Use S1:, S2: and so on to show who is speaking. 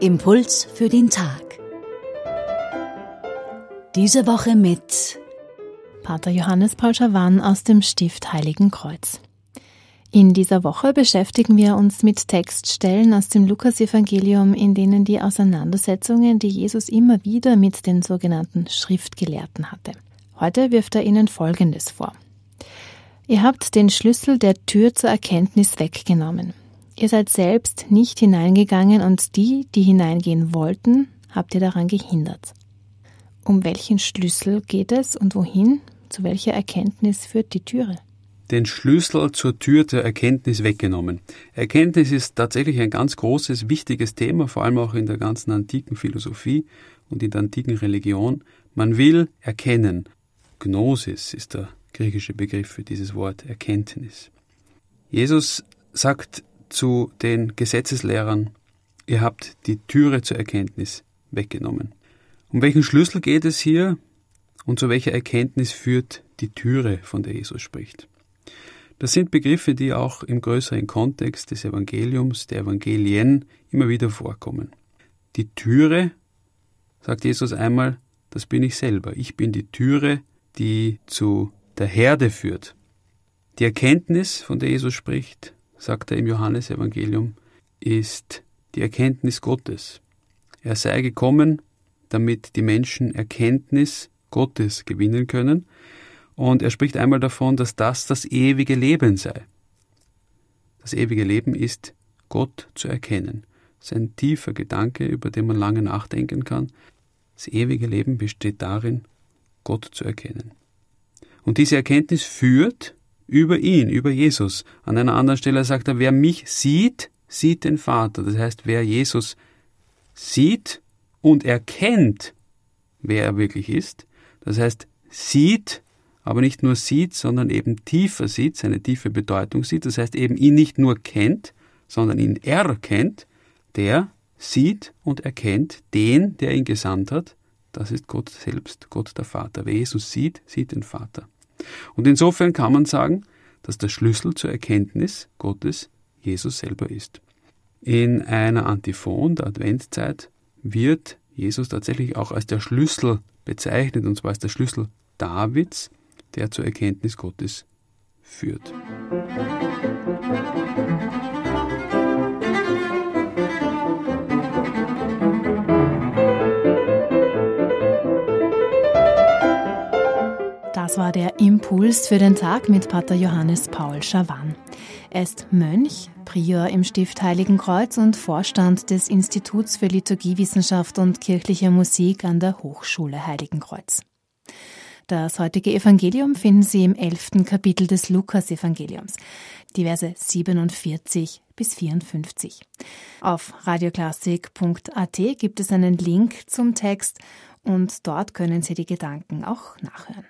S1: Impuls für den Tag. Diese Woche mit
S2: Pater Johannes Paul Schawan aus dem Stift Heiligen Kreuz. In dieser Woche beschäftigen wir uns mit Textstellen aus dem Lukasevangelium, in denen die Auseinandersetzungen, die Jesus immer wieder mit den sogenannten Schriftgelehrten hatte. Heute wirft er ihnen Folgendes vor. Ihr habt den Schlüssel der Tür zur Erkenntnis weggenommen. Ihr seid selbst nicht hineingegangen und die, die hineingehen wollten, habt ihr daran gehindert. Um welchen Schlüssel geht es und wohin? Zu welcher Erkenntnis führt die Türe?
S3: Den Schlüssel zur Tür der Erkenntnis weggenommen. Erkenntnis ist tatsächlich ein ganz großes, wichtiges Thema, vor allem auch in der ganzen antiken Philosophie und in der antiken Religion. Man will erkennen. Gnosis ist der griechische Begriff für dieses Wort Erkenntnis. Jesus sagt zu den Gesetzeslehrern, ihr habt die Türe zur Erkenntnis weggenommen. Um welchen Schlüssel geht es hier und zu welcher Erkenntnis führt die Türe, von der Jesus spricht? Das sind Begriffe, die auch im größeren Kontext des Evangeliums, der Evangelien immer wieder vorkommen. Die Türe, sagt Jesus einmal, das bin ich selber. Ich bin die Türe, die zu der Herde führt. Die Erkenntnis, von der Jesus spricht, sagt er im Johannesevangelium, ist die Erkenntnis Gottes. Er sei gekommen, damit die Menschen Erkenntnis Gottes gewinnen können. Und er spricht einmal davon, dass das das ewige Leben sei. Das ewige Leben ist, Gott zu erkennen. Das ist ein tiefer Gedanke, über den man lange nachdenken kann. Das ewige Leben besteht darin, Gott zu erkennen. Und diese Erkenntnis führt über ihn, über Jesus. An einer anderen Stelle sagt er, wer mich sieht, sieht den Vater. Das heißt, wer Jesus sieht und erkennt, wer er wirklich ist, das heißt, sieht, aber nicht nur sieht, sondern eben tiefer sieht, seine tiefe Bedeutung sieht, das heißt eben ihn nicht nur kennt, sondern ihn erkennt, der sieht und erkennt den, der ihn gesandt hat, das ist Gott selbst, Gott der Vater. Wer Jesus sieht, sieht den Vater. Und insofern kann man sagen, dass der Schlüssel zur Erkenntnis Gottes Jesus selber ist. In einer Antiphon der Adventzeit wird Jesus tatsächlich auch als der Schlüssel bezeichnet, und zwar als der Schlüssel Davids, der zur Erkenntnis Gottes führt.
S2: Das war der Impuls für den Tag mit Pater Johannes Paul Schawan. Er ist Mönch, Prior im Stift Heiligen Kreuz und Vorstand des Instituts für Liturgiewissenschaft und kirchliche Musik an der Hochschule Heiligen Kreuz. Das heutige Evangelium finden Sie im elften Kapitel des Lukas-Evangeliums, die Verse 47 bis 54. Auf radioklassik.at gibt es einen Link zum Text und dort können Sie die Gedanken auch nachhören.